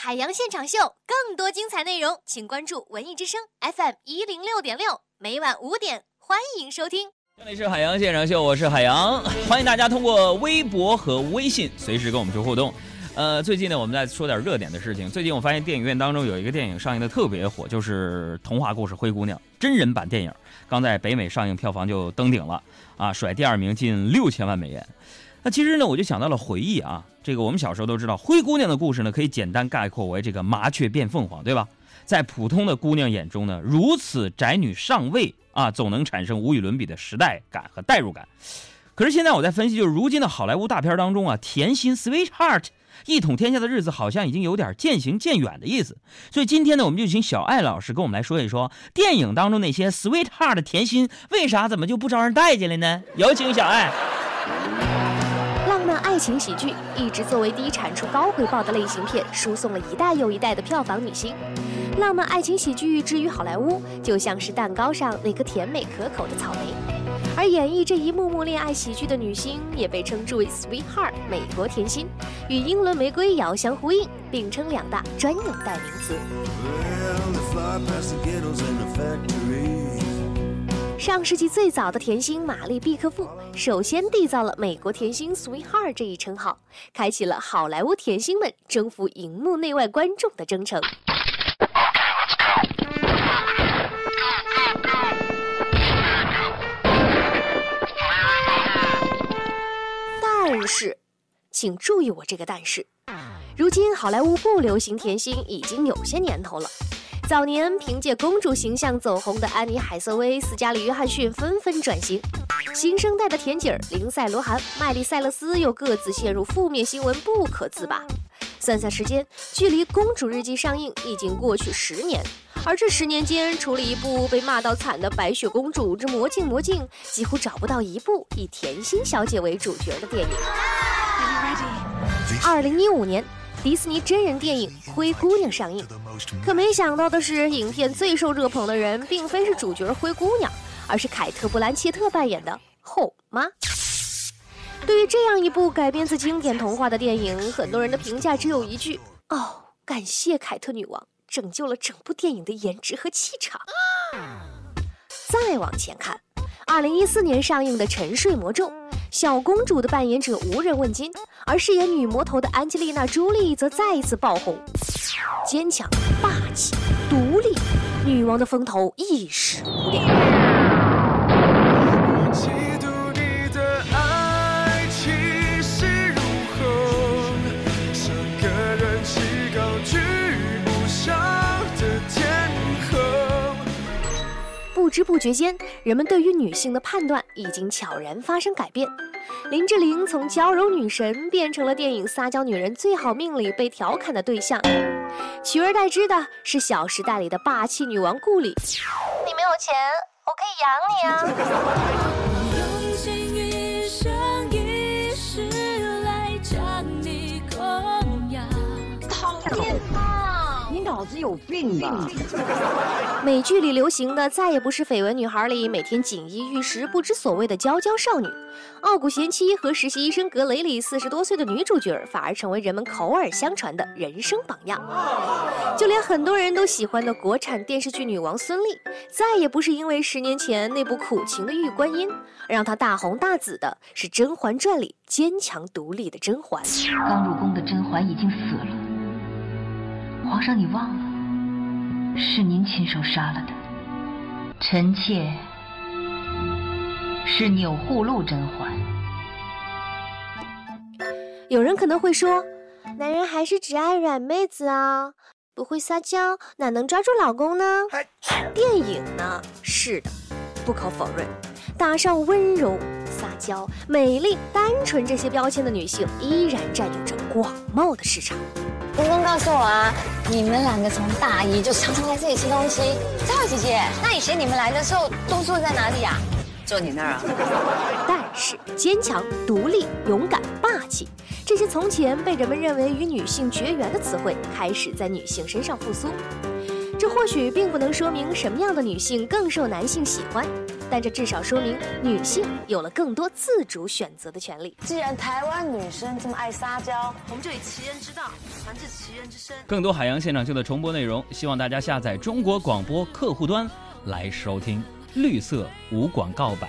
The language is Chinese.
海洋现场秀，更多精彩内容，请关注文艺之声 FM 一零六点六，每晚五点，欢迎收听。这里是海洋现场秀，我是海洋，欢迎大家通过微博和微信随时跟我们去互动。呃，最近呢，我们在说点热点的事情。最近我发现电影院当中有一个电影上映的特别火，就是童话故事《灰姑娘》真人版电影，刚在北美上映，票房就登顶了啊，甩第二名近六千万美元。那其实呢，我就想到了回忆啊，这个我们小时候都知道，灰姑娘的故事呢，可以简单概括为这个麻雀变凤凰，对吧？在普通的姑娘眼中呢，如此宅女上位啊，总能产生无与伦比的时代感和代入感。可是现在我在分析，就是如今的好莱坞大片当中啊，甜心 Sweetheart 一统天下的日子，好像已经有点渐行渐远的意思。所以今天呢，我们就请小艾老师跟我们来说一说，电影当中那些 Sweetheart 的甜心，为啥怎么就不招人待见了呢？有请小艾。爱情喜剧一直作为低产出高回报的类型片，输送了一代又一代的票房女星。浪漫爱情喜剧之于好莱坞，就像是蛋糕上那颗甜美可口的草莓。而演绎这一幕幕恋爱喜剧的女星，也被称之为 “sweetheart” 美国甜心，与英伦玫瑰遥相呼应，并称两大专有代名词。上世纪最早的甜心玛丽毕克夫首先缔造了“美国甜心 ”（Sweetheart） 这一称号，开启了好莱坞甜心们征服荧幕内外观众的征程。但是，请注意我这个但是，如今好莱坞不流行甜心已经有些年头了。早年凭借公主形象走红的安妮·海瑟薇、斯嘉丽·约翰逊纷纷转型，新生代的甜姐儿林赛·罗韩、麦莉·塞勒斯又各自陷入负面新闻不可自拔。算算时间，距离《公主日记》上映已经过去十年，而这十年间，除了一部被骂到惨的《白雪公主之魔镜魔镜》，几乎找不到一部以甜心小姐为主角的电影。二零一五年。迪士尼真人电影《灰姑娘》上映，可没想到的是，影片最受热捧的人并非是主角灰姑娘，而是凯特·布兰切特扮演的后妈。对于这样一部改编自经典童话的电影，很多人的评价只有一句：哦，感谢凯特女王拯救了整部电影的颜值和气场。再往前看，二零一四年上映的《沉睡魔咒》。小公主的扮演者无人问津，而饰演女魔头的安吉丽娜·朱莉则再一次爆红，坚强、霸气、独立，女王的风头一时无两。不知不觉间，人们对于女性的判断已经悄然发生改变。林志玲从娇柔女神变成了电影《撒娇女人最好命》里被调侃的对象，取而代之的是《小时代》里的霸气女王顾里。你没有钱，我可以养你啊。有病吧？美剧里流行的再也不是绯闻女孩里每天锦衣玉食、不知所谓的娇娇少女，傲骨贤妻和实习医生格雷里四十多岁的女主角反而成为人们口耳相传的人生榜样。就连很多人都喜欢的国产电视剧女王孙俪，再也不是因为十年前那部苦情的玉观音，让她大红大紫的，是《甄嬛传》里坚强独立的甄嬛。刚入宫的甄嬛已经死了。皇上，你忘了，是您亲手杀了的。臣妾是钮祜禄甄嬛。有人可能会说，男人还是只爱软妹子啊，不会撒娇，哪能抓住老公呢？电影呢？是的，不可否认，打上温柔、撒娇、美丽、单纯这些标签的女性，依然占有着广袤的市场。公公告诉我啊，你们两个从大一就常常来这里吃东西。赵姐姐，那以前你们来的时候都坐在哪里呀？坐你那儿啊。但是坚强、独立、勇敢、霸气，这些从前被人们认为与女性绝缘的词汇，开始在女性身上复苏。这或许并不能说明什么样的女性更受男性喜欢，但这至少说明女性有了更多自主选择的权利。既然台湾女生这么爱撒娇，我们就以其人之道还治其人之身。更多海洋现场秀的重播内容，希望大家下载中国广播客户端来收听绿色无广告版。